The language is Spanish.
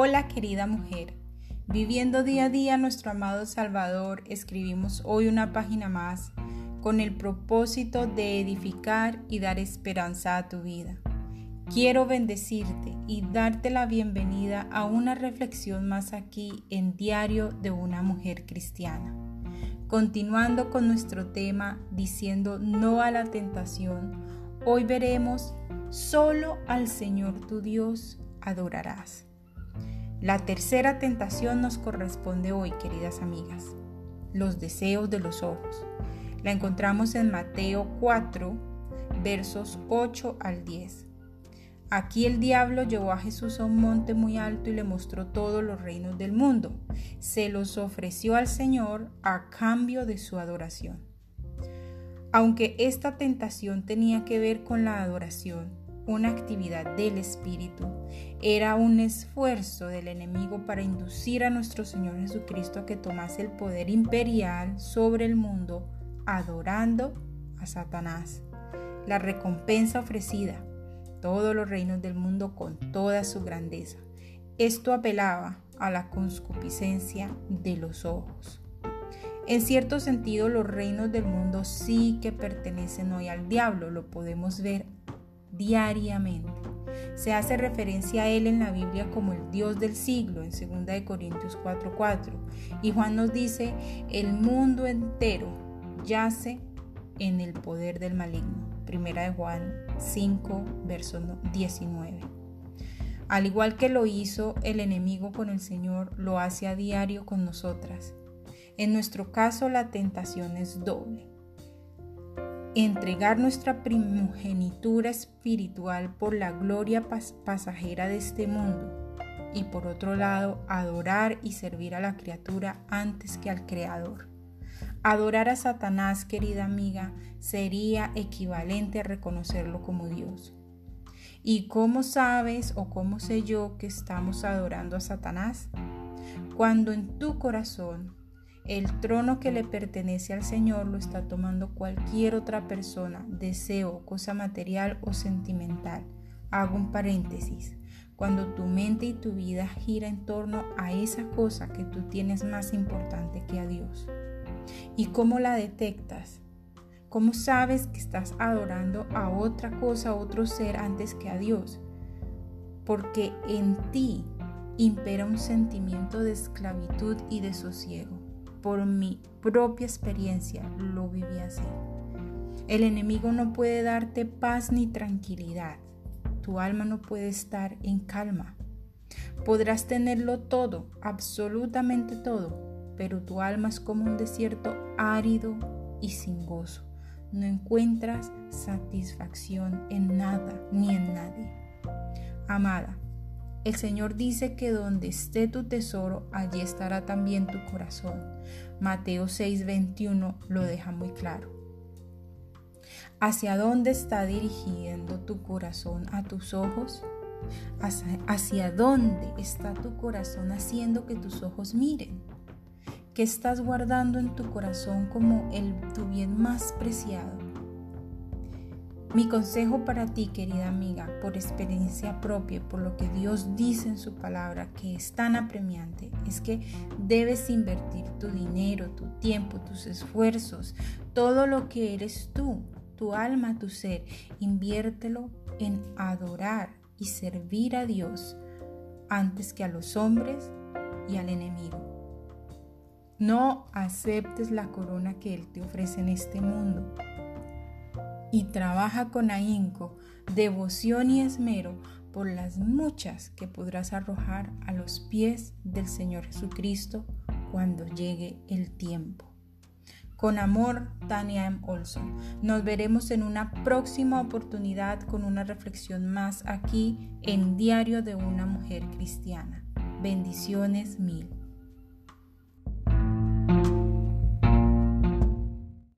Hola querida mujer, viviendo día a día nuestro amado Salvador, escribimos hoy una página más con el propósito de edificar y dar esperanza a tu vida. Quiero bendecirte y darte la bienvenida a una reflexión más aquí en Diario de una Mujer Cristiana. Continuando con nuestro tema diciendo no a la tentación, hoy veremos solo al Señor tu Dios adorarás. La tercera tentación nos corresponde hoy, queridas amigas, los deseos de los ojos. La encontramos en Mateo 4, versos 8 al 10. Aquí el diablo llevó a Jesús a un monte muy alto y le mostró todos los reinos del mundo. Se los ofreció al Señor a cambio de su adoración. Aunque esta tentación tenía que ver con la adoración, una actividad del Espíritu, era un esfuerzo del enemigo para inducir a nuestro Señor Jesucristo a que tomase el poder imperial sobre el mundo, adorando a Satanás. La recompensa ofrecida, todos los reinos del mundo con toda su grandeza. Esto apelaba a la conscupiscencia de los ojos. En cierto sentido, los reinos del mundo sí que pertenecen hoy al diablo, lo podemos ver diariamente. Se hace referencia a él en la Biblia como el Dios del siglo, en 2 Corintios 4:4. Y Juan nos dice, el mundo entero yace en el poder del maligno. Primera de Juan 5, verso 19. Al igual que lo hizo el enemigo con el Señor, lo hace a diario con nosotras. En nuestro caso la tentación es doble entregar nuestra primogenitura espiritual por la gloria pasajera de este mundo y por otro lado adorar y servir a la criatura antes que al Creador. Adorar a Satanás, querida amiga, sería equivalente a reconocerlo como Dios. ¿Y cómo sabes o cómo sé yo que estamos adorando a Satanás? Cuando en tu corazón el trono que le pertenece al Señor lo está tomando cualquier otra persona, deseo, cosa material o sentimental. Hago un paréntesis. Cuando tu mente y tu vida gira en torno a esa cosa que tú tienes más importante que a Dios. ¿Y cómo la detectas? ¿Cómo sabes que estás adorando a otra cosa, a otro ser antes que a Dios? Porque en ti impera un sentimiento de esclavitud y de sosiego por mi propia experiencia lo viví así. El enemigo no puede darte paz ni tranquilidad. Tu alma no puede estar en calma. Podrás tenerlo todo, absolutamente todo, pero tu alma es como un desierto árido y sin gozo. No encuentras satisfacción en nada ni en nadie. Amada, el Señor dice que donde esté tu tesoro, allí estará también tu corazón. Mateo 6:21 lo deja muy claro. ¿Hacia dónde está dirigiendo tu corazón a tus ojos? ¿Hacia, dónde está tu corazón haciendo que tus ojos miren? ¿Qué estás guardando en tu corazón como el, tu bien más preciado? Mi consejo para ti, querida amiga, por experiencia propia, por lo que Dios dice en su palabra, que es tan apremiante, es que debes invertir tu dinero, tu tiempo, tus esfuerzos, todo lo que eres tú, tu alma, tu ser, inviértelo en adorar y servir a Dios antes que a los hombres y al enemigo. No aceptes la corona que Él te ofrece en este mundo y trabaja con ahínco, devoción y esmero por las muchas que podrás arrojar a los pies del Señor Jesucristo cuando llegue el tiempo. Con amor, Tania M. Olson. Nos veremos en una próxima oportunidad con una reflexión más aquí en Diario de una Mujer Cristiana. Bendiciones mil.